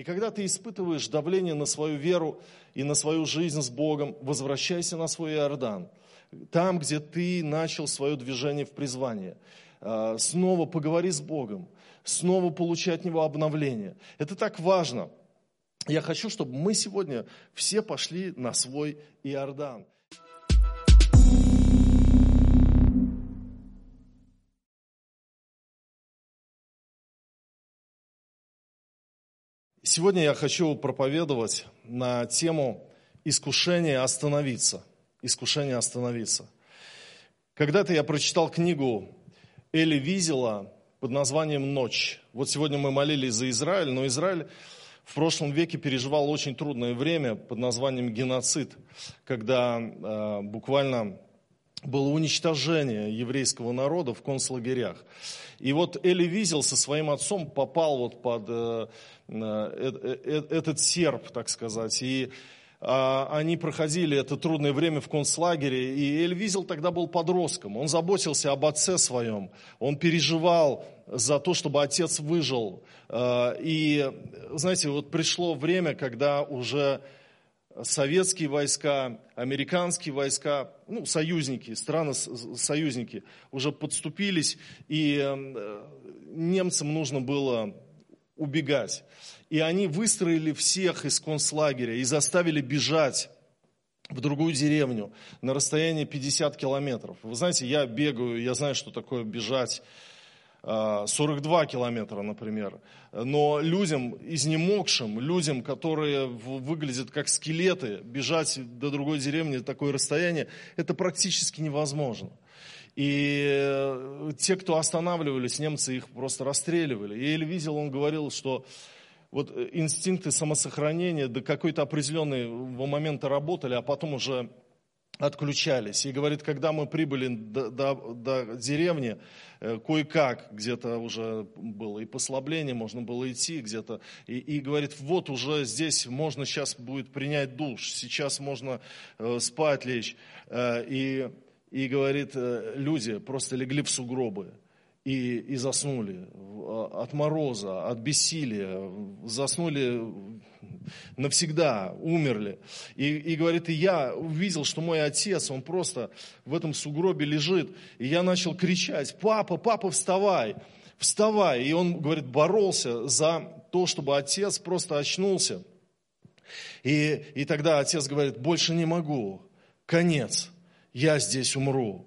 И когда ты испытываешь давление на свою веру и на свою жизнь с Богом, возвращайся на свой Иордан. Там, где ты начал свое движение в призвание. А, снова поговори с Богом. Снова получай от Него обновление. Это так важно. Я хочу, чтобы мы сегодня все пошли на свой Иордан. Сегодня я хочу проповедовать на тему искушение остановиться. Искушение остановиться. Когда-то я прочитал книгу Эли Визела под названием «Ночь». Вот сегодня мы молились за Израиль, но Израиль в прошлом веке переживал очень трудное время под названием геноцид, когда э, буквально было уничтожение еврейского народа в концлагерях. И вот Эли Визел со своим отцом попал вот под э, э, э, этот серп, так сказать. И а, они проходили это трудное время в концлагере, и Эль Визел тогда был подростком. Он заботился об отце своем, он переживал за то, чтобы отец выжил. И, знаете, вот пришло время, когда уже советские войска, американские войска, ну, союзники, страны-союзники уже подступились, и э, немцам нужно было убегать. И они выстроили всех из концлагеря и заставили бежать в другую деревню на расстоянии 50 километров. Вы знаете, я бегаю, я знаю, что такое бежать 42 километра, например. Но людям, изнемогшим, людям, которые выглядят как скелеты, бежать до другой деревни такое расстояние, это практически невозможно. И э, те, кто останавливались, немцы их просто расстреливали. И Эль Визел, он говорил, что вот инстинкты самосохранения до какой-то определенного момента работали, а потом уже отключались. И говорит, когда мы прибыли до, до, до деревни, э, кое-как где-то уже было и послабление, можно было идти где-то. И, и говорит, вот уже здесь можно сейчас будет принять душ, сейчас можно э, спать лечь. Э, и, и говорит, э, люди просто легли в сугробы и, и заснули а, от мороза, от бессилия, заснули навсегда, умерли. И, и говорит, и я увидел, что мой отец, он просто в этом сугробе лежит, и я начал кричать, папа, папа, вставай, вставай. И он, говорит, боролся за то, чтобы отец просто очнулся. И, и тогда отец говорит, больше не могу, конец, я здесь умру.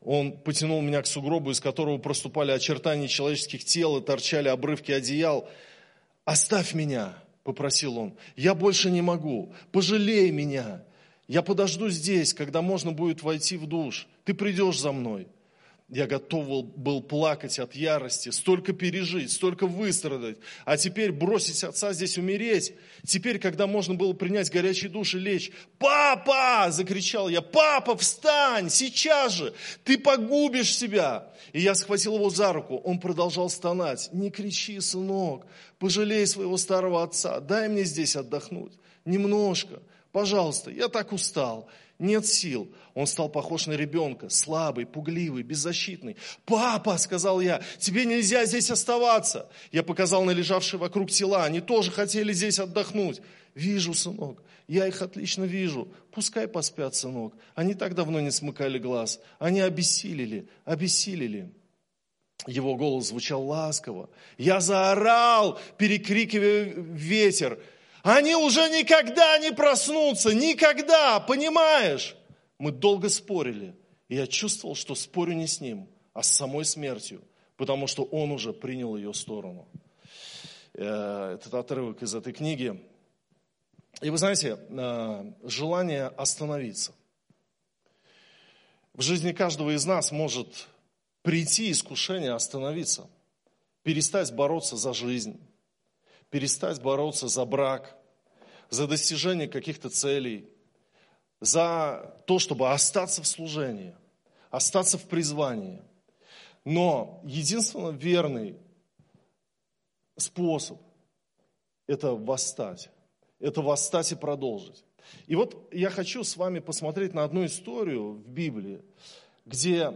Он потянул меня к сугробу, из которого проступали очертания человеческих тел и торчали обрывки одеял. «Оставь меня!» – попросил он. «Я больше не могу. Пожалей меня. Я подожду здесь, когда можно будет войти в душ. Ты придешь за мной». Я готов был плакать от ярости, столько пережить, столько выстрадать. А теперь бросить отца здесь умереть. Теперь, когда можно было принять горячий душ и лечь. «Папа!» – закричал я. «Папа, встань! Сейчас же! Ты погубишь себя!» И я схватил его за руку. Он продолжал стонать. «Не кричи, сынок! Пожалей своего старого отца! Дай мне здесь отдохнуть! Немножко! Пожалуйста, я так устал!» нет сил. Он стал похож на ребенка, слабый, пугливый, беззащитный. «Папа!» – сказал я, – «тебе нельзя здесь оставаться!» Я показал на лежавшие вокруг тела, они тоже хотели здесь отдохнуть. «Вижу, сынок, я их отлично вижу. Пускай поспят, сынок. Они так давно не смыкали глаз. Они обессилели, обессилели». Его голос звучал ласково. Я заорал, перекрикивая ветер – они уже никогда не проснутся, никогда, понимаешь? Мы долго спорили, и я чувствовал, что спорю не с ним, а с самой смертью, потому что он уже принял ее сторону. Э, этот отрывок из этой книги. И вы знаете, э, желание остановиться. В жизни каждого из нас может прийти искушение остановиться, перестать бороться за жизнь, перестать бороться за брак, за достижение каких-то целей, за то, чтобы остаться в служении, остаться в призвании. Но единственно верный способ – это восстать. Это восстать и продолжить. И вот я хочу с вами посмотреть на одну историю в Библии, где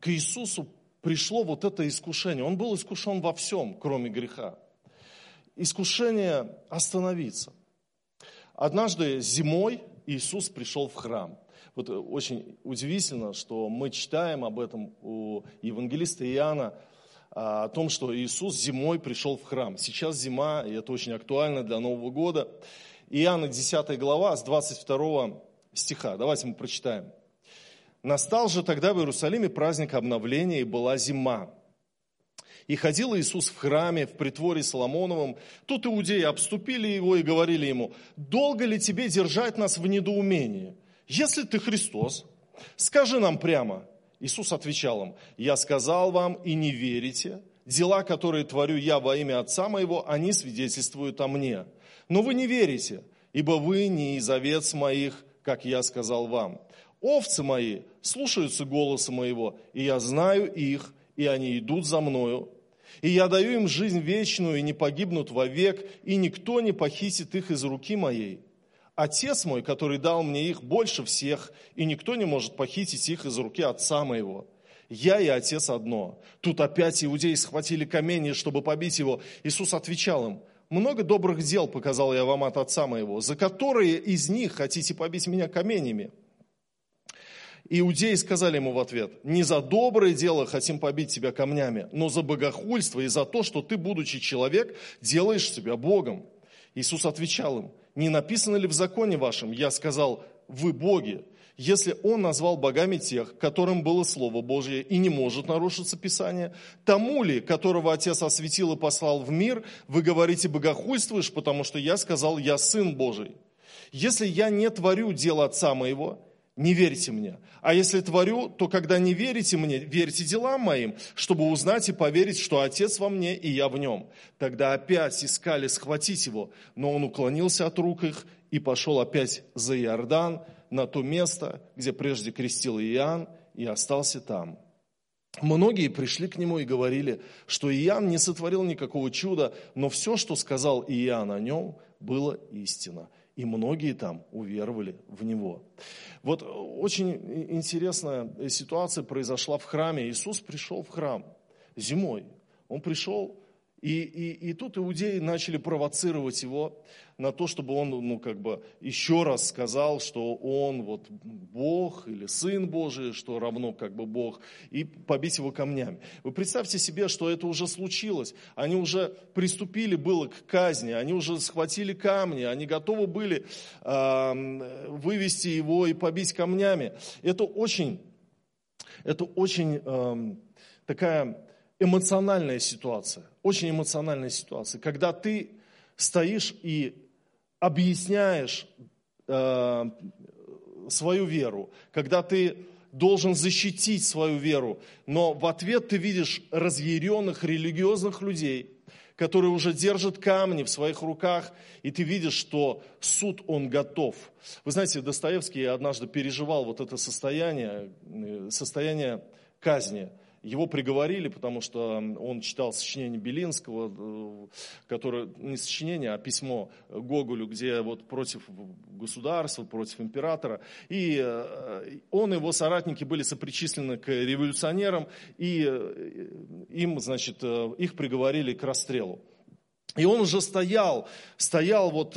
к Иисусу пришло вот это искушение. Он был искушен во всем, кроме греха. Искушение остановиться. Однажды зимой Иисус пришел в храм. Вот очень удивительно, что мы читаем об этом у евангелиста Иоанна, а, о том, что Иисус зимой пришел в храм. Сейчас зима, и это очень актуально для Нового года. Иоанна 10 глава с 22 стиха. Давайте мы прочитаем. «Настал же тогда в Иерусалиме праздник обновления, и была зима. И ходил Иисус в храме, в притворе Соломоновом. Тут иудеи обступили его и говорили ему, «Долго ли тебе держать нас в недоумении? Если ты Христос, скажи нам прямо». Иисус отвечал им, «Я сказал вам, и не верите. Дела, которые творю я во имя Отца моего, они свидетельствуют о мне. Но вы не верите, ибо вы не из овец моих, как я сказал вам. Овцы мои слушаются голоса моего, и я знаю их, и они идут за мною. И я даю им жизнь вечную, и не погибнут вовек, и никто не похитит их из руки моей. Отец мой, который дал мне их больше всех, и никто не может похитить их из руки отца моего. Я и отец одно. Тут опять иудеи схватили камни, чтобы побить его. Иисус отвечал им, много добрых дел показал я вам от отца моего, за которые из них хотите побить меня каменями. Иудеи сказали ему в ответ, не за доброе дело хотим побить тебя камнями, но за богохульство и за то, что ты, будучи человек, делаешь себя Богом. Иисус отвечал им, не написано ли в законе вашем, я сказал, вы боги, если он назвал богами тех, которым было Слово Божье и не может нарушиться Писание, тому ли, которого Отец осветил и послал в мир, вы говорите, богохульствуешь, потому что я сказал, я Сын Божий. Если я не творю дел Отца моего, не верьте мне. А если творю, то когда не верите мне, верьте делам моим, чтобы узнать и поверить, что Отец во мне и я в нем. Тогда опять искали схватить его, но он уклонился от рук их и пошел опять за Иордан на то место, где прежде крестил Иоанн, и остался там. Многие пришли к нему и говорили, что Иоанн не сотворил никакого чуда, но все, что сказал Иоанн о нем, было истина и многие там уверовали в Него. Вот очень интересная ситуация произошла в храме. Иисус пришел в храм зимой. Он пришел и, и, и тут иудеи начали провоцировать его на то, чтобы он, ну, как бы, еще раз сказал, что он вот Бог или Сын Божий, что равно как бы Бог, и побить его камнями. Вы представьте себе, что это уже случилось. Они уже приступили было к казни, они уже схватили камни, они готовы были э, вывести его и побить камнями. Это очень, это очень э, такая эмоциональная ситуация, очень эмоциональная ситуация, когда ты стоишь и объясняешь э, свою веру, когда ты должен защитить свою веру, но в ответ ты видишь разъяренных религиозных людей, которые уже держат камни в своих руках, и ты видишь, что суд, он готов. Вы знаете, Достоевский однажды переживал вот это состояние, э, состояние казни – его приговорили, потому что он читал сочинение Белинского, э, которое не сочинение, а письмо Гоголю, где вот против государства, против императора. И э, он и его соратники были сопричислены к революционерам, и э, им, значит, их приговорили к расстрелу. И он уже стоял, стоял вот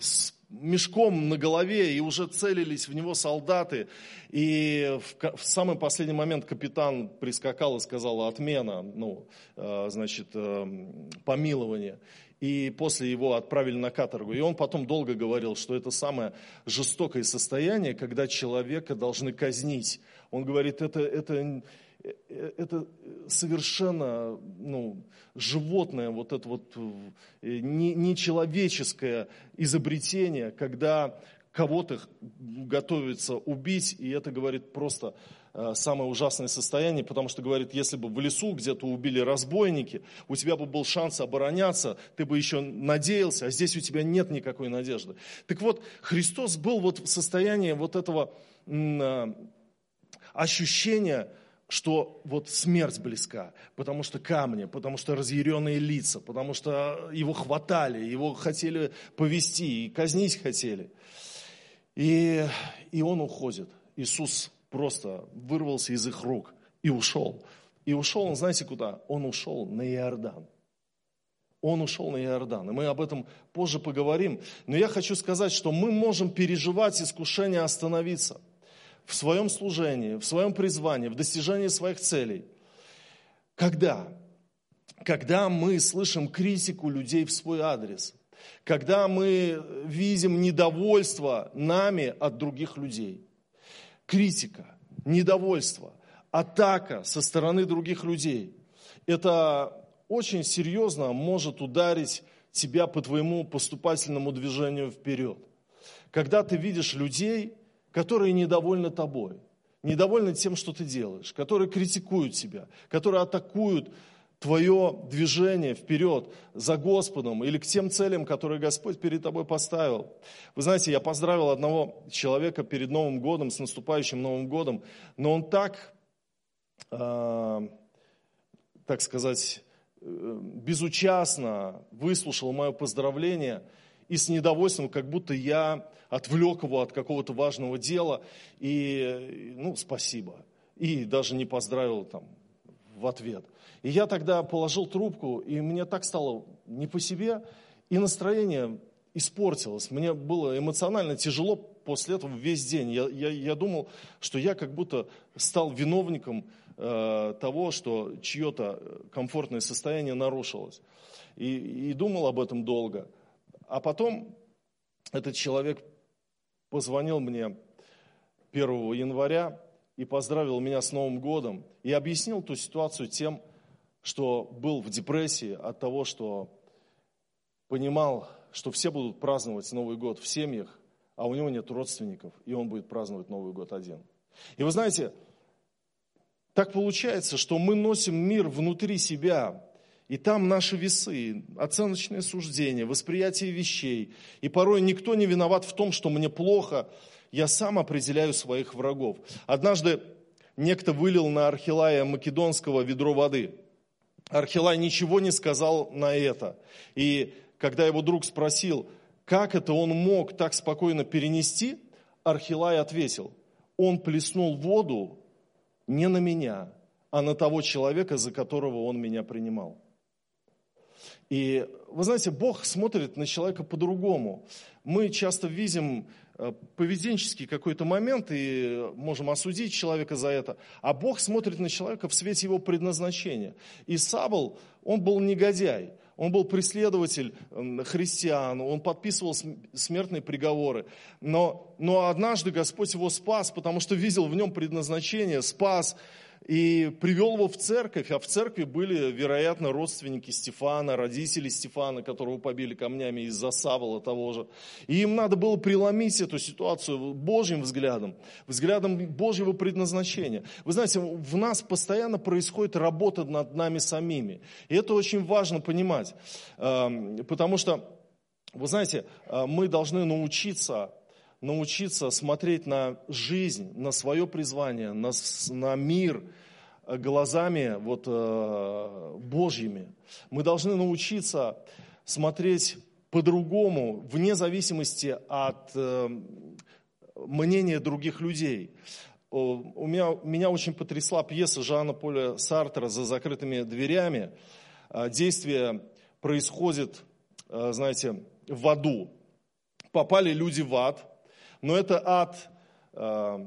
с мешком на голове, и уже целились в него солдаты. И в, в самый последний момент капитан прискакал и сказал отмена, ну, э, значит, э, помилование. И после его отправили на каторгу. И он потом долго говорил, что это самое жестокое состояние, когда человека должны казнить. Он говорит, это, это, это совершенно ну, животное, вот это вот э, нечеловеческое изобретение, когда кого-то готовится убить, и это, говорит, просто э, самое ужасное состояние, потому что, говорит, если бы в лесу где-то убили разбойники, у тебя бы был шанс обороняться, ты бы еще надеялся, а здесь у тебя нет никакой надежды. Так вот, Христос был вот в состоянии вот этого э, ощущения, что вот смерть близка, потому что камни, потому что разъяренные лица, потому что его хватали, его хотели повести и казнить хотели. И, и он уходит. Иисус просто вырвался из их рук и ушел. И ушел он, знаете куда? Он ушел на Иордан. Он ушел на Иордан. И мы об этом позже поговорим. Но я хочу сказать, что мы можем переживать искушение остановиться в своем служении, в своем призвании, в достижении своих целей. Когда? Когда мы слышим критику людей в свой адрес. Когда мы видим недовольство нами от других людей. Критика, недовольство, атака со стороны других людей. Это очень серьезно может ударить тебя по твоему поступательному движению вперед. Когда ты видишь людей, которые недовольны тобой, недовольны тем, что ты делаешь, которые критикуют тебя, которые атакуют твое движение вперед за Господом или к тем целям, которые Господь перед тобой поставил. Вы знаете, я поздравил одного человека перед Новым годом, с наступающим Новым годом, но он так, э, так сказать, э, безучастно выслушал мое поздравление и с недовольством, как будто я отвлек его от какого-то важного дела, и, ну, спасибо. И даже не поздравил там в ответ. И я тогда положил трубку, и мне так стало не по себе, и настроение испортилось. Мне было эмоционально тяжело после этого весь день. Я, я, я думал, что я как будто стал виновником э, того, что чье-то комфортное состояние нарушилось. И, и думал об этом долго. А потом этот человек позвонил мне 1 января и поздравил меня с Новым годом и объяснил ту ситуацию тем, что был в депрессии от того, что понимал, что все будут праздновать Новый год в семьях, а у него нет родственников, и он будет праздновать Новый год один. И вы знаете, так получается, что мы носим мир внутри себя, и там наши весы, оценочные суждения, восприятие вещей. И порой никто не виноват в том, что мне плохо. Я сам определяю своих врагов. Однажды некто вылил на Архилая Македонского ведро воды. Архилай ничего не сказал на это. И когда его друг спросил, как это он мог так спокойно перенести, Архилай ответил, он плеснул воду не на меня, а на того человека, за которого он меня принимал. И вы знаете, Бог смотрит на человека по-другому. Мы часто видим э, поведенческий какой-то момент и можем осудить человека за это. А Бог смотрит на человека в свете его предназначения. И Савол, он был негодяй. Он был преследователь христиан, он подписывал смертные приговоры. Но, но однажды Господь его спас, потому что видел в нем предназначение, спас и привел его в церковь, а в церкви были, вероятно, родственники Стефана, родители Стефана, которого побили камнями из-за Савола того же. И им надо было преломить эту ситуацию Божьим взглядом, взглядом Божьего предназначения. Вы знаете, в нас постоянно происходит работа над нами самими. И это очень важно понимать, эм, потому что, вы знаете, э, мы должны научиться научиться смотреть на жизнь, на свое призвание, на, на мир э, глазами вот, э, Божьими. Мы должны научиться смотреть по-другому, вне зависимости от э, мнения других людей. У меня, меня очень потрясла пьеса Жана Поля Сартера «За закрытыми дверями». Действие происходит, знаете, в аду. Попали люди в ад – но это ад э,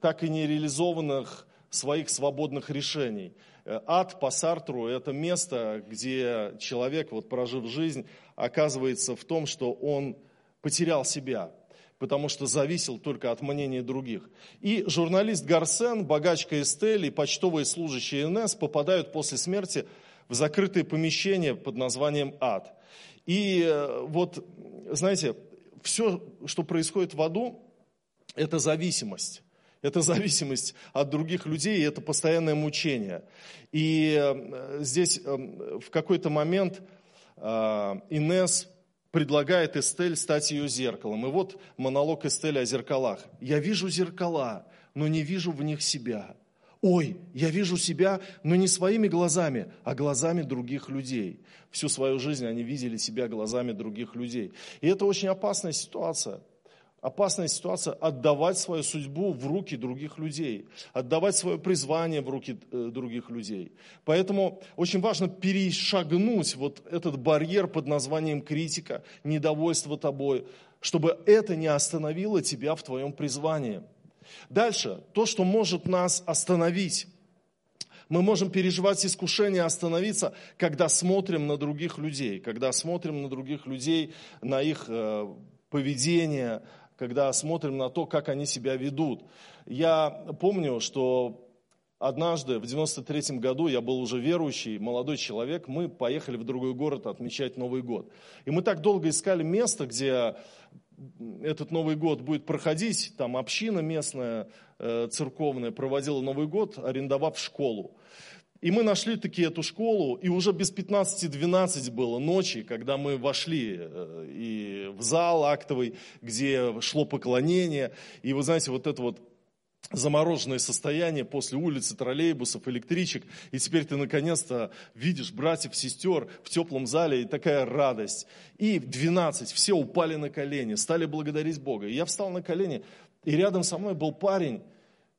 так и не реализованных своих свободных решений. Э, ад по Сартру – это место, где человек, вот прожив жизнь, оказывается в том, что он потерял себя, потому что зависел только от мнения других. И журналист Гарсен, богачка Эстель и почтовые служащие НС попадают после смерти в закрытые помещения под названием ад. И э, вот, знаете, все, что происходит в аду, это зависимость. Это зависимость от других людей, и это постоянное мучение. И э, здесь э, в какой-то момент э, Инес предлагает Эстель стать ее зеркалом. И вот монолог Эстели о зеркалах. «Я вижу зеркала, но не вижу в них себя. Ой, я вижу себя, но не своими глазами, а глазами других людей. Всю свою жизнь они видели себя глазами других людей. И это очень опасная ситуация. опасная ситуация отдавать свою судьбу в руки других людей, отдавать свое призвание в руки э, других людей. Поэтому очень важно перешагнуть вот этот барьер под названием критика, недовольство тобой, чтобы это не остановило тебя в твоем призвании. Дальше, то, что может нас остановить. Мы можем переживать искушение остановиться, когда смотрим на других людей, когда смотрим на других людей, на их э, поведение, когда смотрим на то, как они себя ведут. Я помню, что однажды, в 93 году, я был уже верующий, молодой человек, мы поехали в другой город отмечать Новый год. И мы так долго искали место, где этот Новый год будет проходить, там община местная, э, церковная проводила Новый год, арендовав школу. И мы нашли таки эту школу, и уже без 15-12 было ночи, когда мы вошли э, и в зал актовый, где шло поклонение. И вы знаете, вот это вот замороженное состояние после улицы, троллейбусов, электричек, и теперь ты наконец-то видишь братьев, сестер в теплом зале, и такая радость. И в 12 все упали на колени, стали благодарить Бога. И я встал на колени, и рядом со мной был парень,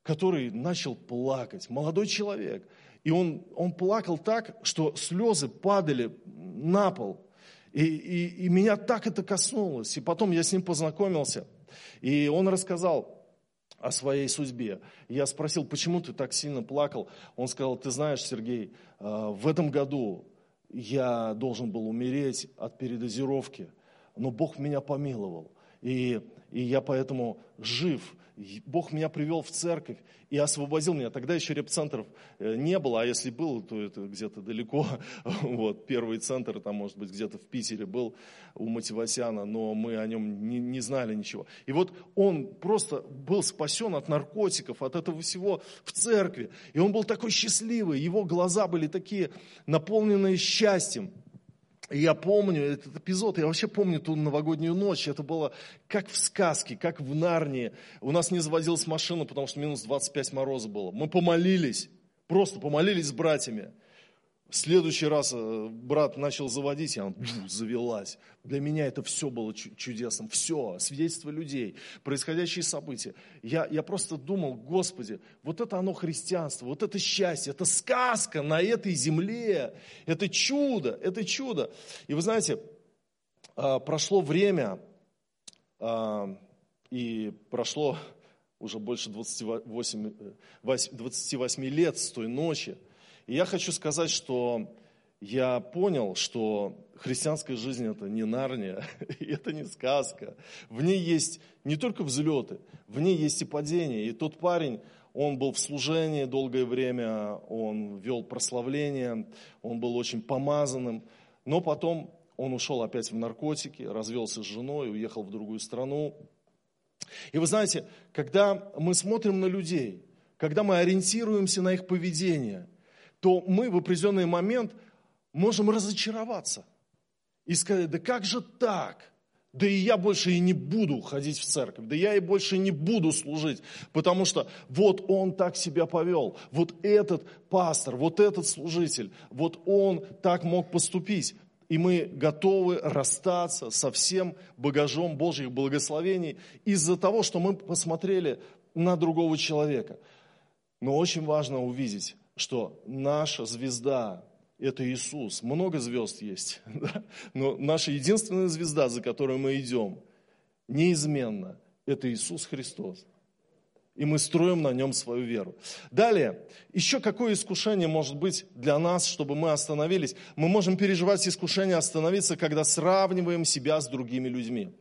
который начал плакать, молодой человек – и он, он плакал так, что слезы падали на пол. И, и, и меня так это коснулось. И потом я с ним познакомился. И он рассказал о своей судьбе. Я спросил, почему ты так сильно плакал? Он сказал, ты знаешь, Сергей, а, в этом году я должен был умереть от передозировки, но Бог меня помиловал. И, и я поэтому жив. Бог меня привел в церковь и освободил меня. Тогда еще репцентров э, не было, а если был, то это где-то далеко. Вот, первый центр, там, может быть, где-то в Питере был у Мативасяна, но мы о нем не, не знали ничего. И вот он просто был спасен от наркотиков, от этого всего в церкви. И он был такой счастливый, его глаза были такие наполненные счастьем. И я помню этот эпизод, я вообще помню ту новогоднюю ночь, это было как в сказке, как в Нарнии. У нас не заводилась машина, потому что минус 25 мороза было. Мы помолились, просто помолились с братьями. В следующий раз э, брат начал заводить, и она завелась. Для меня это все было чудесным. Все, свидетельство людей, происходящие события. Я, я просто думал, Господи, вот это оно христианство, вот это счастье, это сказка на этой земле. Это чудо, это чудо. И вы знаете, а, прошло время, а, и прошло уже больше 28, 28 э, лет с той ночи, и я хочу сказать, что я понял, что христианская жизнь это не нарния, это не сказка. В ней есть не только взлеты, в ней есть и падения. И тот парень, он был в служении долгое время, он вел прославление, он был очень помазанным, но потом он ушел опять в наркотики, развелся с женой, уехал в другую страну. И вы знаете, когда мы смотрим на людей, когда мы ориентируемся на их поведение – то мы в определенный момент можем разочароваться и сказать, да как же так? Да и я больше и не буду ходить в церковь, да я и больше не буду служить, потому что вот он так себя повел, вот этот пастор, вот этот служитель, вот он так мог поступить. И мы готовы расстаться со всем багажом Божьих благословений из-за того, что мы посмотрели на другого человека. Но очень важно увидеть, что наша звезда – это Иисус. Много звезд есть, да? но наша единственная звезда, за которой мы идем, неизменно – это Иисус Христос. И мы строим на нем свою веру. Далее, еще какое искушение может быть для нас, чтобы мы остановились? Мы можем переживать искушение остановиться, когда сравниваем себя с другими людьми.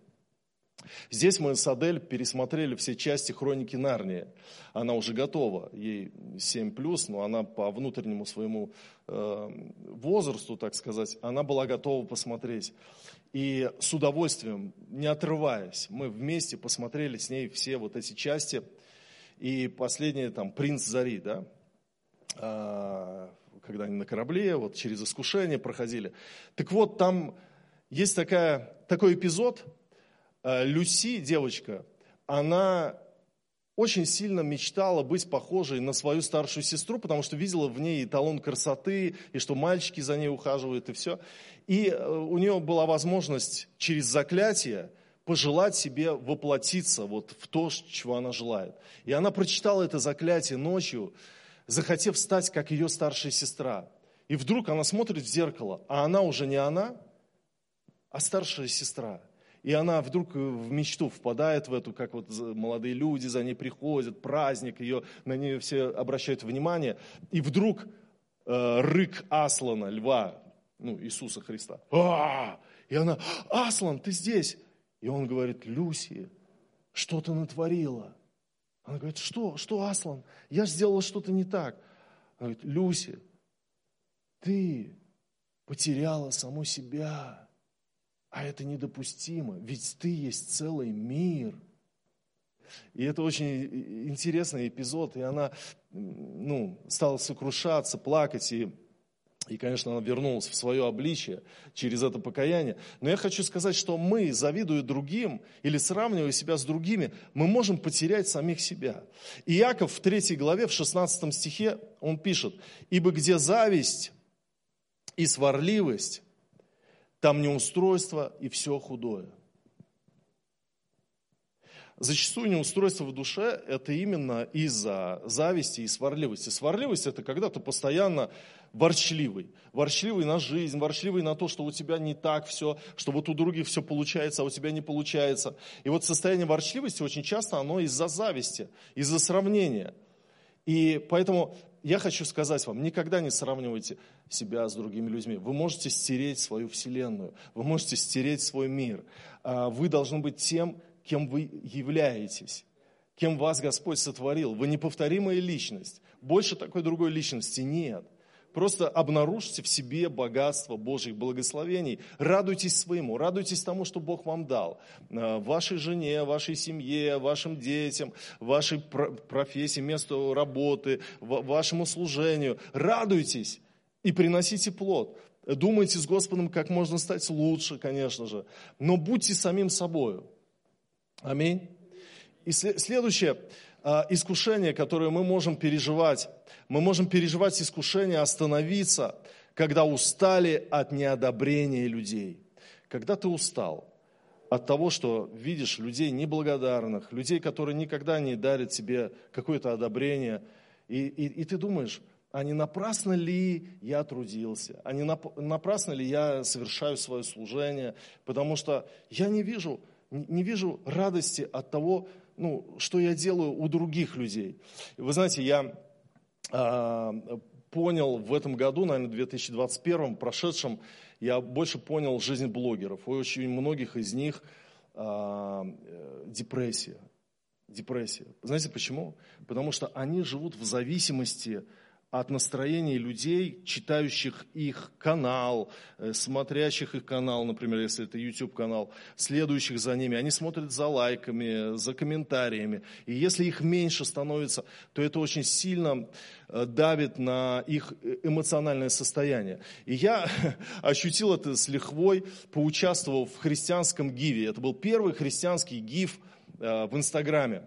Здесь мы с Адель пересмотрели все части хроники Нарнии. Она уже готова, ей 7 плюс, но она по внутреннему своему э, возрасту, так сказать, она была готова посмотреть. И с удовольствием, не отрываясь, мы вместе посмотрели с ней все вот эти части. И последнее, там, «Принц Зари», да, а, когда они на корабле, вот через искушение проходили. Так вот, там есть такая, такой эпизод – Люси, девочка, она очень сильно мечтала быть похожей на свою старшую сестру, потому что видела в ней эталон красоты, и что мальчики за ней ухаживают, и все. И э, у нее была возможность через заклятие пожелать себе воплотиться вот в то, чего она желает. И она прочитала это заклятие ночью, захотев стать, как ее старшая сестра. И вдруг она смотрит в зеркало, а она уже не она, а старшая сестра. И она вдруг в мечту впадает в эту, как вот молодые люди за ней приходят, праздник, ее, на нее все обращают внимание. И вдруг э, рык Аслана, льва, ну, Иисуса Христа. А-а-а! И она, Аслан, ты здесь? И он говорит, Люси, что ты натворила? Она говорит, что, что, Аслан? Я сделала что-то не так. Она говорит, Люси, ты потеряла саму себя. А это недопустимо, ведь ты есть целый мир. И это очень интересный эпизод, и она ну, стала сокрушаться, плакать, и и, конечно, она вернулась в свое обличие через это покаяние. Но я хочу сказать, что мы, завидуя другим или сравнивая себя с другими, мы можем потерять самих себя. И Иаков в 3 главе, в 16 стихе, он пишет, «Ибо где зависть и сварливость, там неустройство и все худое». Зачастую неустройство в душе – это именно из-за зависти и сварливости. Сварливость – это когда ты постоянно ворчливый. Ворчливый на жизнь, ворчливый на то, что у тебя не так все, что вот у других все получается, а у тебя не получается. И вот состояние ворчливости очень часто оно из-за зависти, из-за сравнения. И поэтому я хочу сказать вам, никогда не сравнивайте себя с другими людьми. Вы можете стереть свою вселенную, вы можете стереть свой мир. А вы должны быть тем, кем вы являетесь, кем вас Господь сотворил. Вы неповторимая личность. Больше такой другой личности нет. Просто обнаружьте в себе богатство Божьих благословений. Радуйтесь своему, радуйтесь тому, что Бог вам дал. Э, вашей жене, вашей семье, вашим детям, вашей профессии, месту работы, вашему служению. Радуйтесь и приносите плод. Думайте с Господом, как можно стать лучше, конечно же. Но будьте самим собою. Аминь. И следующее а, искушение, которое мы можем переживать, мы можем переживать искушение остановиться, когда устали от неодобрения людей. Когда ты устал от того, что видишь людей неблагодарных, людей, которые никогда не дарят тебе какое-то одобрение, и, и, и ты думаешь, а не напрасно ли я трудился, а не напрасно ли я совершаю свое служение, потому что я не вижу не вижу радости от того, ну, что я делаю у других людей. Вы знаете, я а, понял в этом году, наверное, 2021, прошедшем, я больше понял жизнь блогеров. У очень многих из них а, депрессия. Депрессия. Знаете почему? Потому что они живут в зависимости от настроений людей, читающих их канал, э, смотрящих их канал, например, если это YouTube-канал, следующих за ними. Они смотрят за лайками, за комментариями. И если их меньше становится, то это очень сильно э, давит на их э, эмоциональное состояние. И я ощутил это с лихвой, поучаствовав в христианском гиве. Это был первый христианский гив в Инстаграме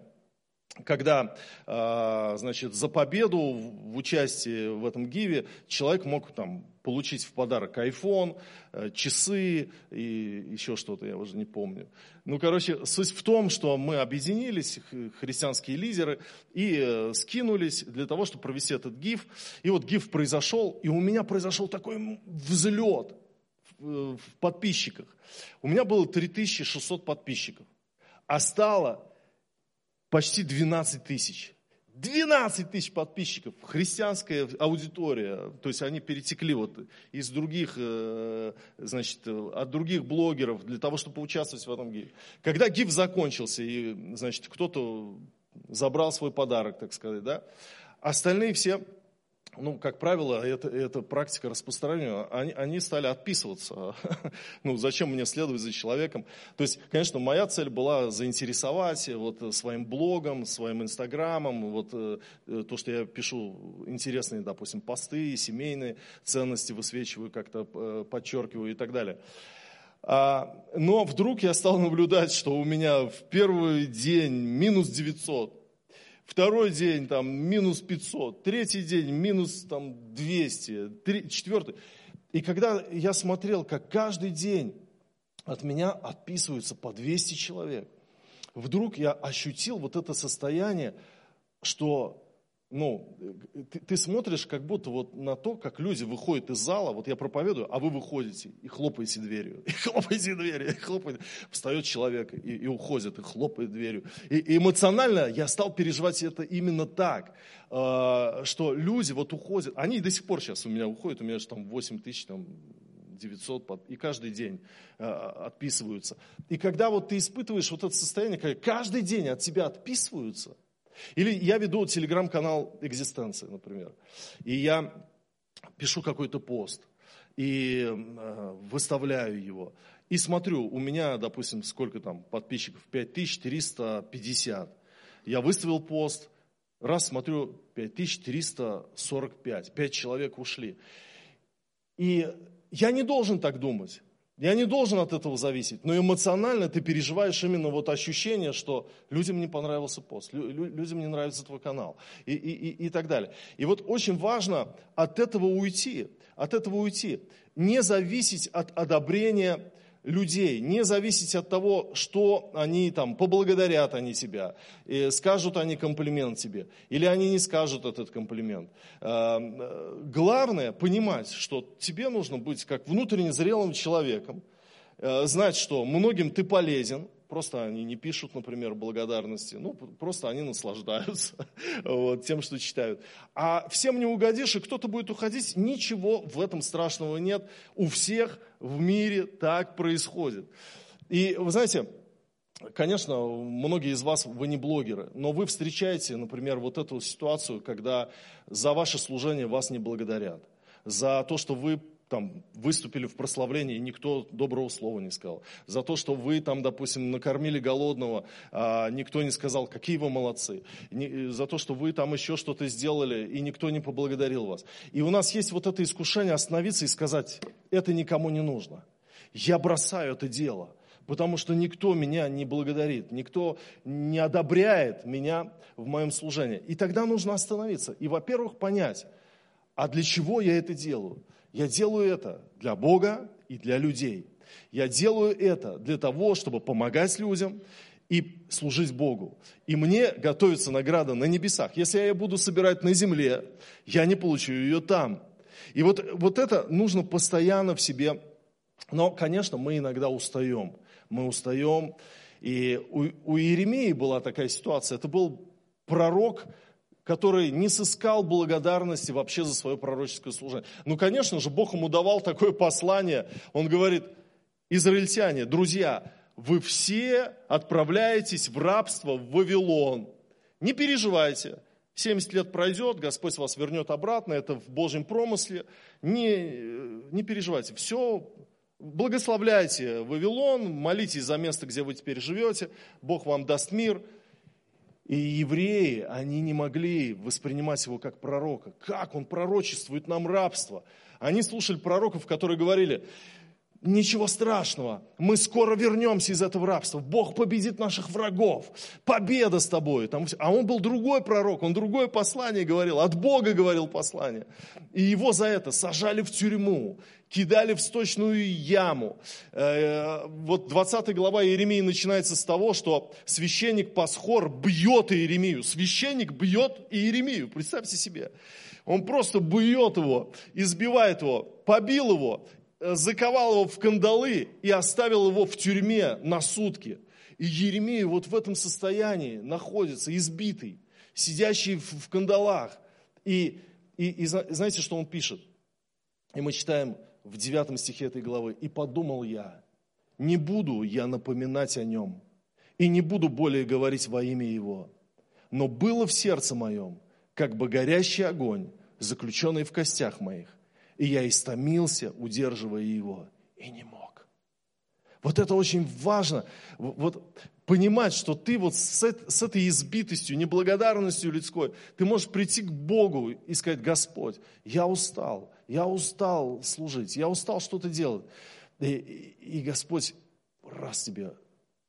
когда, а, значит, за победу в участии в этом гиве человек мог там получить в подарок iPhone, э, часы и еще что-то, я уже не помню. Ну, короче, суть в том, что мы объединились, христианские лидеры, и э, скинулись для того, чтобы провести этот гиф. И вот гиф произошел, и у меня произошел такой взлет в э, подписчиках. У меня было 3600 подписчиков, а стало почти 12 тысяч. 12 тысяч подписчиков, христианская аудитория, то есть они перетекли вот из других, э, значит, от других блогеров для того, чтобы поучаствовать в этом гифе. Когда гиф закончился, и, значит, кто-то забрал свой подарок, так сказать, да, остальные все ну, как правило, это, это практика распространена, они, они стали отписываться. ну, зачем мне следовать за человеком? То есть, конечно, моя цель была заинтересовать вот, своим блогом, своим инстаграмом, вот, э, то, что я пишу интересные, допустим, посты, семейные ценности высвечиваю, как-то э, подчеркиваю и так далее. А, но вдруг я стал наблюдать, что у меня в первый день минус 900, второй день там минус 500, третий день минус там 200, три, четвертый. И когда я смотрел, как каждый день от меня отписываются по 200 человек. Вдруг я ощутил вот это состояние, что ну, ты, ты смотришь как будто вот на то, как люди выходят из зала, вот я проповедую, а вы выходите и хлопаете дверью, и хлопаете дверью, и хлопаете. Встает человек и, и уходит, и хлопает дверью. И, и эмоционально я стал переживать это именно так, э, что люди вот уходят, они до сих пор сейчас у меня уходят, у меня же там 8 тысяч, там 900, и каждый день э, отписываются. И когда вот ты испытываешь вот это состояние, когда каждый день от тебя отписываются – или я веду телеграм-канал «Экзистенция», например, и я пишу какой-то пост, и э, выставляю его, и смотрю, у меня, допустим, сколько там подписчиков, 5350. Я выставил пост, раз смотрю, 5345, 5 человек ушли. И я не должен так думать. Я не должен от этого зависеть, но эмоционально ты переживаешь именно вот ощущение, что людям не понравился пост, людям не нравится твой канал и, и, и, и так далее. И вот очень важно от этого уйти, от этого уйти, не зависеть от одобрения людей, не зависеть от того, что они там, поблагодарят они тебя, и скажут они комплимент тебе, или они не скажут этот комплимент. А, э, главное понимать, что тебе нужно быть как внутренне зрелым человеком, э, знать, что многим ты полезен, просто они не пишут, например, благодарности, ну, просто они наслаждаются вот, тем, что читают. А всем не угодишь, и кто-то будет уходить, ничего в этом страшного нет. У всех в мире так происходит. И вы знаете, Конечно, многие из вас, вы не блогеры, но вы встречаете, например, вот эту ситуацию, когда за ваше служение вас не благодарят, за то, что вы там выступили в прославлении, и никто доброго слова не сказал. За то, что вы там, допустим, накормили голодного, а никто не сказал, какие вы молодцы. Не, за то, что вы там еще что-то сделали, и никто не поблагодарил вас. И у нас есть вот это искушение остановиться и сказать, это никому не нужно. Я бросаю это дело, потому что никто меня не благодарит, никто не одобряет меня в моем служении. И тогда нужно остановиться. И, во-первых, понять, а для чего я это делаю? Я делаю это для Бога и для людей. Я делаю это для того, чтобы помогать людям и служить Богу. И мне готовится награда на небесах. Если я ее буду собирать на земле, я не получу ее там. И вот, вот это нужно постоянно в себе. Но, конечно, мы иногда устаем. Мы устаем. И у, у Иеремии была такая ситуация. Это был пророк, который не сыскал благодарности вообще за свое пророческое служение. Ну, конечно же, Бог ему давал такое послание. Он говорит, израильтяне, друзья, вы все отправляетесь в рабство в Вавилон. Не переживайте, 70 лет пройдет, Господь вас вернет обратно, это в Божьем промысле. Не, не переживайте, все, благословляйте Вавилон, молитесь за место, где вы теперь живете, Бог вам даст мир – и евреи, они не могли воспринимать его как пророка. Как он пророчествует нам рабство? Они слушали пророков, которые говорили, Ничего страшного, мы скоро вернемся из этого рабства. Бог победит наших врагов. Победа с тобой. Там, а он был другой пророк, он другое послание говорил, от Бога говорил послание. И его за это сажали в тюрьму, кидали в сточную яму. Э, вот 20 глава Иеремии начинается с того, что священник Пасхор бьет Иеремию. Священник бьет Иеремию, представьте себе. Он просто бьет его, избивает его, побил его, заковал его в кандалы и оставил его в тюрьме на сутки. И Еремия вот в этом состоянии находится, избитый, сидящий в, кандалах. И, и, и знаете, что он пишет? И мы читаем в девятом стихе этой главы. «И подумал я, не буду я напоминать о нем, и не буду более говорить во имя его. Но было в сердце моем, как бы горящий огонь, заключенный в костях моих. И я истомился, удерживая его, и не мог. Вот это очень важно. Вот понимать, что ты вот с, этой избитостью, неблагодарностью людской, ты можешь прийти к Богу и сказать, Господь, я устал, я устал служить, я устал что-то делать. И, и, и Господь, раз тебе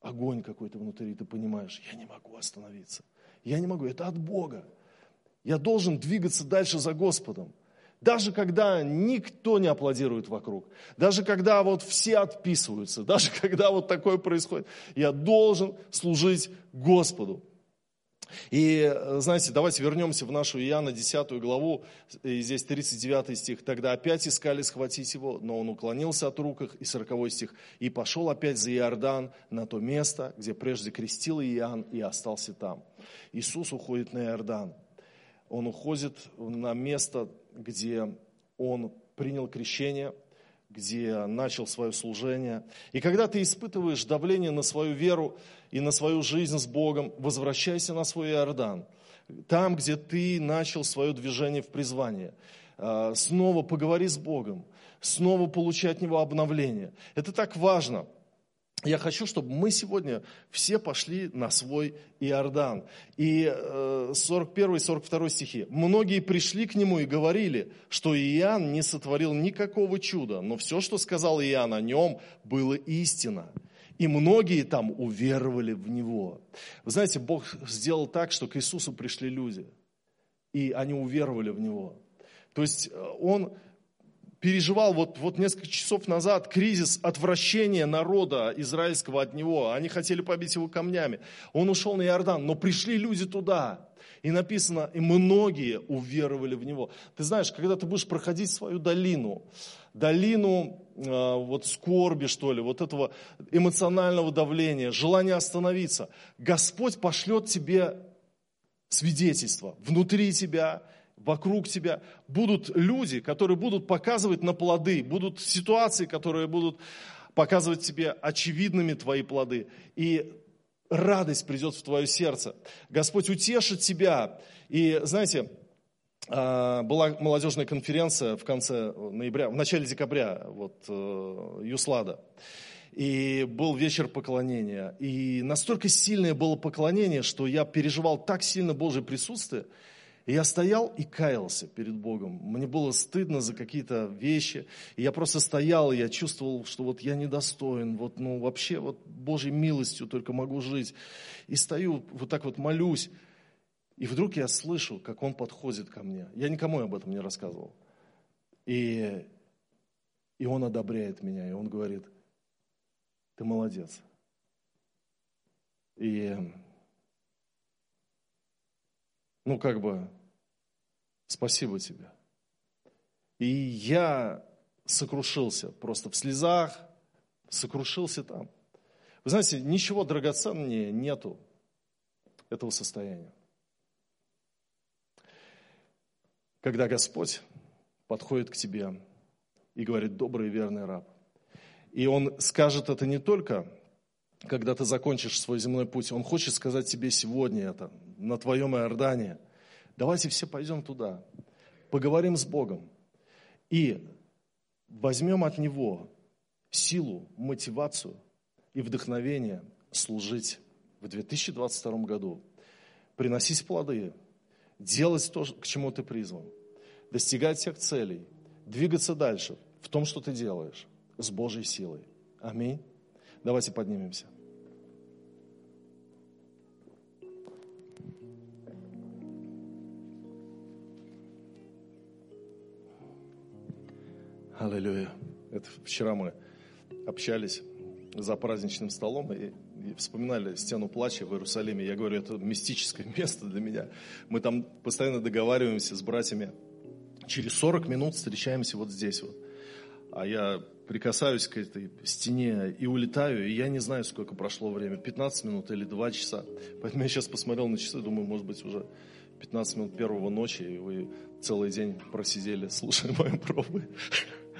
огонь какой-то внутри, ты понимаешь, я не могу остановиться. Я не могу, это от Бога. Я должен двигаться дальше за Господом. Даже когда никто не аплодирует вокруг, даже когда вот все отписываются, даже когда вот такое происходит, я должен служить Господу. И, знаете, давайте вернемся в нашу Иоанна 10 главу, и здесь 39 стих. «Тогда опять искали схватить его, но он уклонился от рук их». И 40 стих. «И пошел опять за Иордан на то место, где прежде крестил Иоанн, и остался там». Иисус уходит на Иордан. Он уходит на место, где он принял крещение – где начал свое служение. И когда ты испытываешь давление на свою веру и на свою жизнь с Богом, возвращайся на свой Иордан. Там, где ты начал свое движение в призвание. А, снова поговори с Богом, снова получи от Него обновление. Это так важно – я хочу, чтобы мы сегодня все пошли на свой Иордан. И 41 и 42 стихи. «Многие пришли к нему и говорили, что Иоанн не сотворил никакого чуда, но все, что сказал Иоанн о нем, было истина. И многие там уверовали в него». Вы знаете, Бог сделал так, что к Иисусу пришли люди, и они уверовали в него. То есть э, Он переживал вот, вот несколько часов назад кризис отвращения народа израильского от него. Они хотели побить его камнями. Он ушел на Иордан, но пришли люди туда. И написано, и многие уверовали в него. Ты знаешь, когда ты будешь проходить свою долину, долину э, вот скорби, что ли, вот этого эмоционального давления, желания остановиться, Господь пошлет тебе свидетельство внутри тебя, вокруг тебя, будут люди, которые будут показывать на плоды, будут ситуации, которые будут показывать тебе очевидными твои плоды. И радость придет в твое сердце. Господь утешит тебя. И знаете, а, была молодежная конференция в конце ноября, в начале декабря, вот, э, Юслада. И был вечер поклонения. И настолько сильное было поклонение, что я переживал так сильно Божье присутствие, и я стоял и каялся перед Богом. Мне было стыдно за какие-то вещи. И я просто стоял, и я чувствовал, что вот я недостоин. Вот, ну, вообще, вот Божьей милостью только могу жить. И стою, вот так вот молюсь. И вдруг я слышу, как он подходит ко мне. Я никому об этом не рассказывал. И, и он одобряет меня, и он говорит, ты молодец. И, ну, как бы, спасибо тебе. И я сокрушился просто в слезах, сокрушился там. Вы знаете, ничего драгоценнее нету этого состояния. Когда Господь подходит к тебе и говорит, добрый и верный раб. И Он скажет это не только, когда ты закончишь свой земной путь, Он хочет сказать тебе сегодня это, на твоем Иордане – Давайте все пойдем туда, поговорим с Богом и возьмем от Него силу, мотивацию и вдохновение служить в 2022 году, приносить плоды, делать то, к чему ты призван, достигать всех целей, двигаться дальше в том, что ты делаешь, с Божьей силой. Аминь. Давайте поднимемся. Аллилуйя. Это вчера мы общались за праздничным столом и, и вспоминали стену плача в Иерусалиме. Я говорю, это мистическое место для меня. Мы там постоянно договариваемся с братьями. Через 40 минут встречаемся вот здесь вот. А я прикасаюсь к этой стене и улетаю, и я не знаю, сколько прошло время, 15 минут или 2 часа. Поэтому я сейчас посмотрел на часы, думаю, может быть, уже 15 минут первого ночи, и вы целый день просидели, слушая мои пробы.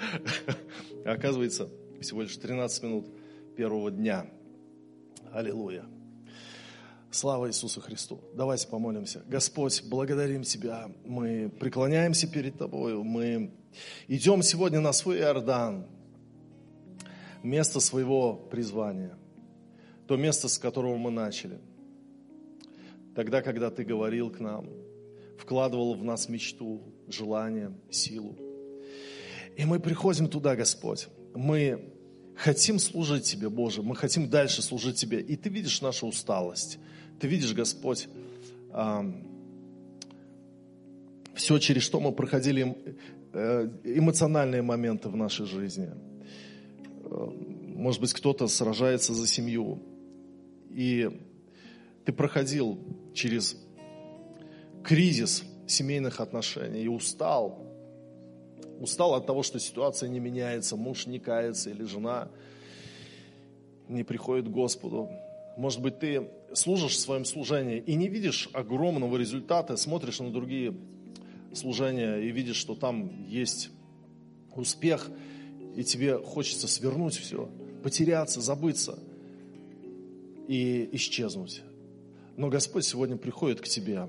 Оказывается, всего лишь 13 минут первого дня. Аллилуйя. Слава Иисусу Христу. Давайте помолимся. Господь, благодарим Тебя. Мы преклоняемся перед Тобою. Мы идем сегодня на свой Иордан, место своего призвания. То место, с которого мы начали. Тогда, когда Ты говорил к нам, вкладывал в нас мечту, желание, силу. И мы приходим туда, Господь. Мы хотим служить Тебе, Боже. Мы хотим дальше служить Тебе. И Ты видишь нашу усталость. Ты видишь, Господь, все, через что мы проходили э, эмоциональные моменты в нашей жизни. Э, может быть, кто-то сражается за семью. И ты проходил через кризис семейных отношений и устал. Устал от того, что ситуация не меняется, муж не кается или жена не приходит к Господу. Может быть, ты служишь в своем служении и не видишь огромного результата, смотришь на другие служения и видишь, что там есть успех, и тебе хочется свернуть все, потеряться, забыться и исчезнуть. Но Господь сегодня приходит к тебе,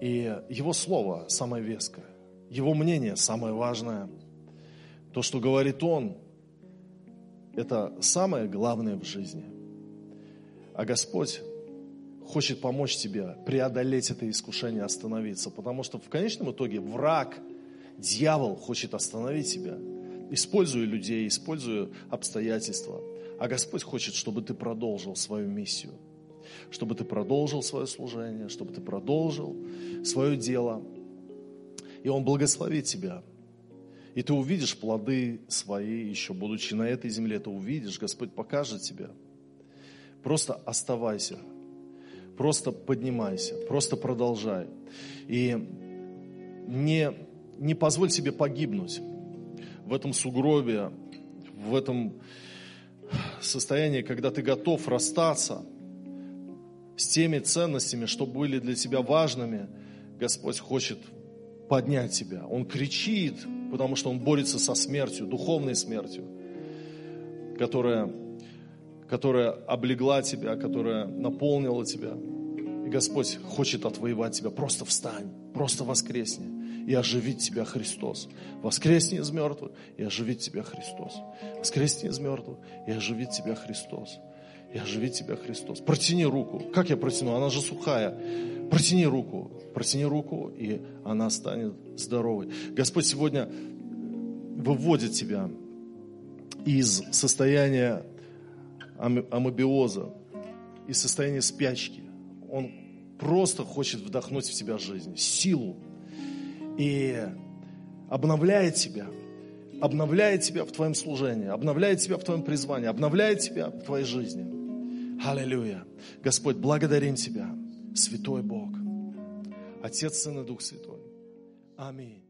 и Его Слово самое веское, Его мнение самое важное. То, что говорит Он, это самое главное в жизни. А Господь хочет помочь тебе преодолеть это искушение, остановиться. Потому что в конечном итоге враг, дьявол хочет остановить тебя, используя людей, используя обстоятельства. А Господь хочет, чтобы ты продолжил свою миссию, чтобы ты продолжил свое служение, чтобы ты продолжил свое дело. И Он благословит тебя – и ты увидишь плоды свои, еще будучи на этой земле, ты увидишь, Господь покажет тебе. Просто оставайся, просто поднимайся, просто продолжай. И не, не позволь себе погибнуть в этом сугробе, в этом состоянии, когда ты готов расстаться с теми ценностями, что были для тебя важными, Господь хочет поднять тебя. Он кричит, потому что он борется со смертью, духовной смертью, которая, которая облегла тебя, которая наполнила тебя. И Господь хочет отвоевать тебя. Просто встань, просто воскресни и оживить тебя Христос. Воскресни из мертвых и оживить тебя Христос. Воскресни из мертвых и оживить тебя Христос. И оживить тебя Христос. Протяни руку. Как я протяну? Она же сухая. Протяни руку, протяни руку, и она станет здоровой. Господь сегодня выводит тебя из состояния амобиоза, из состояния спячки. Он просто хочет вдохнуть в тебя жизнь, силу. И обновляет тебя, обновляет тебя в твоем служении, обновляет тебя в твоем призвании, обновляет тебя в твоей жизни. Аллилуйя. Господь, благодарим Тебя Святой Бог, Отец, Сын и Дух Святой. Аминь.